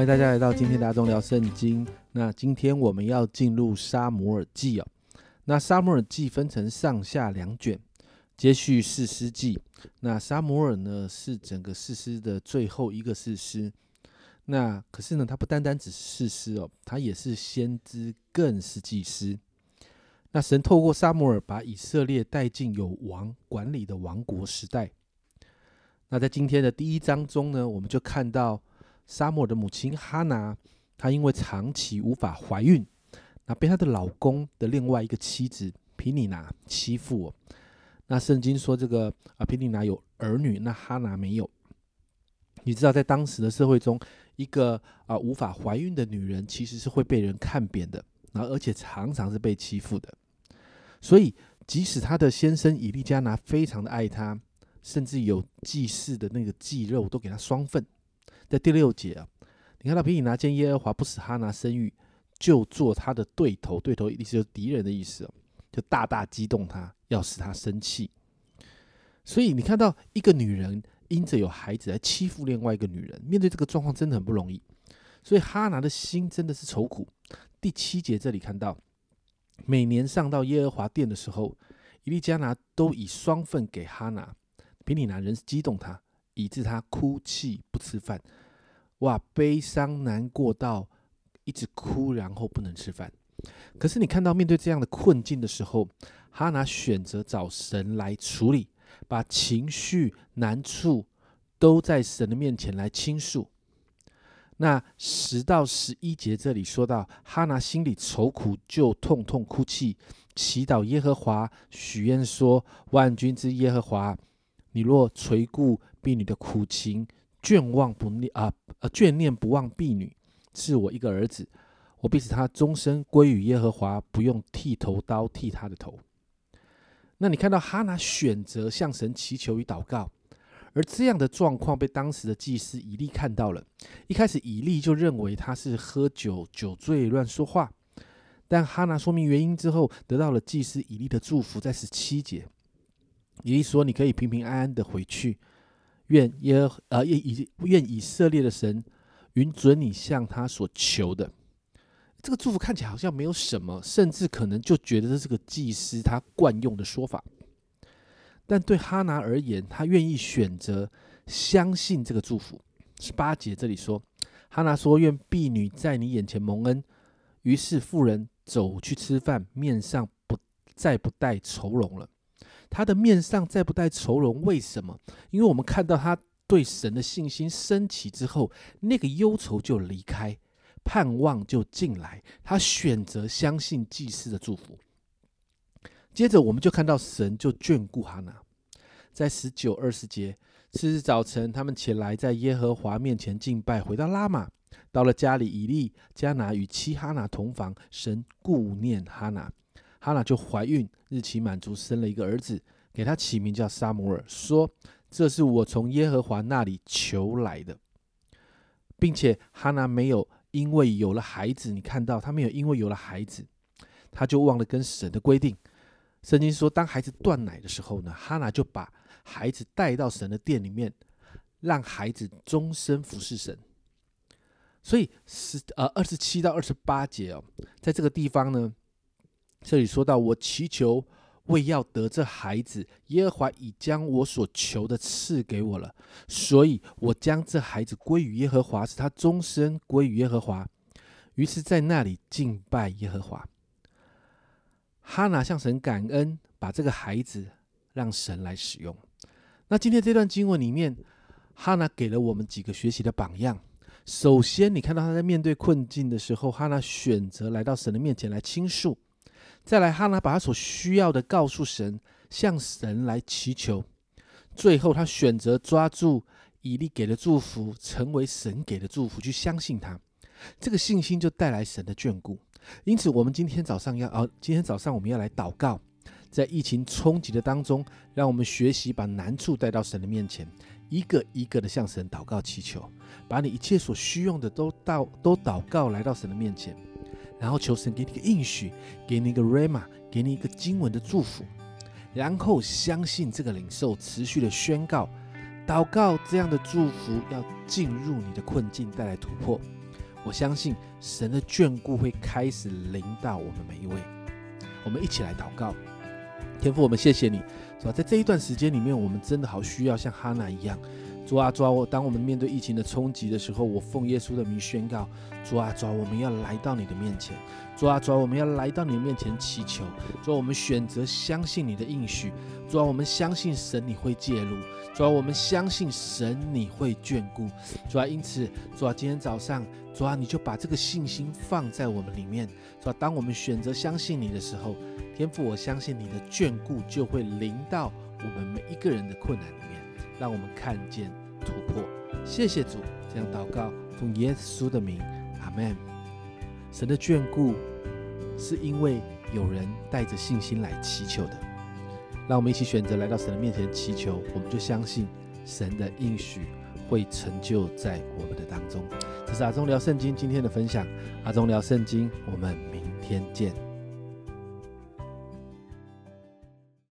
欢迎大家来到今天的大众聊圣经。那今天我们要进入沙摩尔记哦。那沙摩尔记分成上下两卷，接续四诗记。那沙摩尔呢是整个四诗的最后一个四诗。那可是呢，它不单单只是四诗哦，它也是先知，更是祭司。那神透过沙摩尔把以色列带进有王管理的王国时代。那在今天的第一章中呢，我们就看到。沙漠的母亲哈拿，她因为长期无法怀孕，那被她的老公的另外一个妻子皮尼娜欺负。那圣经说这个啊，皮尼娜有儿女，那哈拿没有。你知道，在当时的社会中，一个啊无法怀孕的女人其实是会被人看扁的，然后而且常常是被欺负的。所以，即使她的先生以利加拿非常的爱她，甚至有祭祀的那个祭肉都给她双份。在第六节啊，你看到皮尼拿见耶和华不使哈拿生育，就做他的对头，对头意思就是敌人的意思哦，就大大激动他，要使他生气。所以你看到一个女人因着有孩子来欺负另外一个女人，面对这个状况真的很不容易。所以哈拿的心真的是愁苦。第七节这里看到，每年上到耶和华殿的时候，伊利加拿都以双份给哈拿，皮尼拿人是激动他，以致他哭泣不吃饭。哇，悲伤难过到一直哭，然后不能吃饭。可是你看到面对这样的困境的时候，哈拿选择找神来处理，把情绪难处都在神的面前来倾诉。那十到十一节这里说到，哈拿心里愁苦，就痛痛哭泣，祈祷耶和华，许愿说：万军之耶和华，你若垂顾婢女的苦情。眷望不念啊，呃，眷念不忘婢女，是我一个儿子，我必使他终身归于耶和华，不用剃头刀剃他的头。那你看到哈拿选择向神祈求与祷告，而这样的状况被当时的祭司以利看到了。一开始以利就认为他是喝酒酒醉乱说话，但哈拿说明原因之后，得到了祭司以利的祝福，在十七节，以利说：“你可以平平安安的回去。”愿耶呃愿以愿以色列的神允准你向他所求的。这个祝福看起来好像没有什么，甚至可能就觉得这是个祭司他惯用的说法。但对哈拿而言，他愿意选择相信这个祝福。十八节这里说，哈拿说：“愿婢女在你眼前蒙恩。”于是妇人走去吃饭，面上不再不带愁容了。他的面上再不带愁容，为什么？因为我们看到他对神的信心升起之后，那个忧愁就离开，盼望就进来。他选择相信祭司的祝福。接着，我们就看到神就眷顾哈拿，在十九、二十节，次日早晨，他们起来在耶和华面前敬拜，回到拉玛，到了家里，以利加拿与妻哈拿同房，神顾念哈拿。哈娜就怀孕，日期满足，生了一个儿子，给他起名叫沙摩尔，说：“这是我从耶和华那里求来的。”并且哈娜没有因为有了孩子，你看到他没有因为有了孩子，他就忘了跟神的规定。圣经说，当孩子断奶的时候呢，哈娜就把孩子带到神的殿里面，让孩子终身服侍神。所以十呃二十七到二十八节哦，在这个地方呢。这里说到，我祈求为要得这孩子，耶和华已将我所求的赐给我了，所以我将这孩子归于耶和华，使他终身归于耶和华。于是，在那里敬拜耶和华。哈拿向神感恩，把这个孩子让神来使用。那今天这段经文里面，哈拿给了我们几个学习的榜样。首先，你看到他在面对困境的时候，哈拿选择来到神的面前来倾诉。再来，哈拿把他所需要的告诉神，向神来祈求。最后，他选择抓住以利给的祝福，成为神给的祝福，去相信他。这个信心就带来神的眷顾。因此，我们今天早上要哦，今天早上我们要来祷告，在疫情冲击的当中，让我们学习把难处带到神的面前，一个一个的向神祷告祈求，把你一切所需用的都到都祷告来到神的面前。然后求神给你个应许，给你一个 rama，给你一个经文的祝福，然后相信这个领受，持续的宣告、祷告，这样的祝福要进入你的困境，带来突破。我相信神的眷顾会开始临到我们每一位。我们一起来祷告，天父，我们谢谢你，是吧？在这一段时间里面，我们真的好需要像哈娜一样。主啊，主啊，我当我们面对疫情的冲击的时候，我奉耶稣的名宣告：主啊，主啊，我们要来到你的面前；主啊，主啊，我们要来到你的面前祈求；主啊，我们选择相信你的应许；主啊，我们相信神你会介入；主啊，我们相信神你会眷顾；主啊，因此，主啊，今天早上，主啊，你就把这个信心放在我们里面；主啊，当我们选择相信你的时候，天父，我相信你的眷顾就会临到我们每一个人的困难里面，让我们看见。突破，谢谢主，这样祷告，奉耶稣的名，阿门。神的眷顾是因为有人带着信心来祈求的，让我们一起选择来到神的面前祈求，我们就相信神的应许会成就在我们的当中。这是阿忠聊圣经今天的分享，阿忠聊圣经，我们明天见。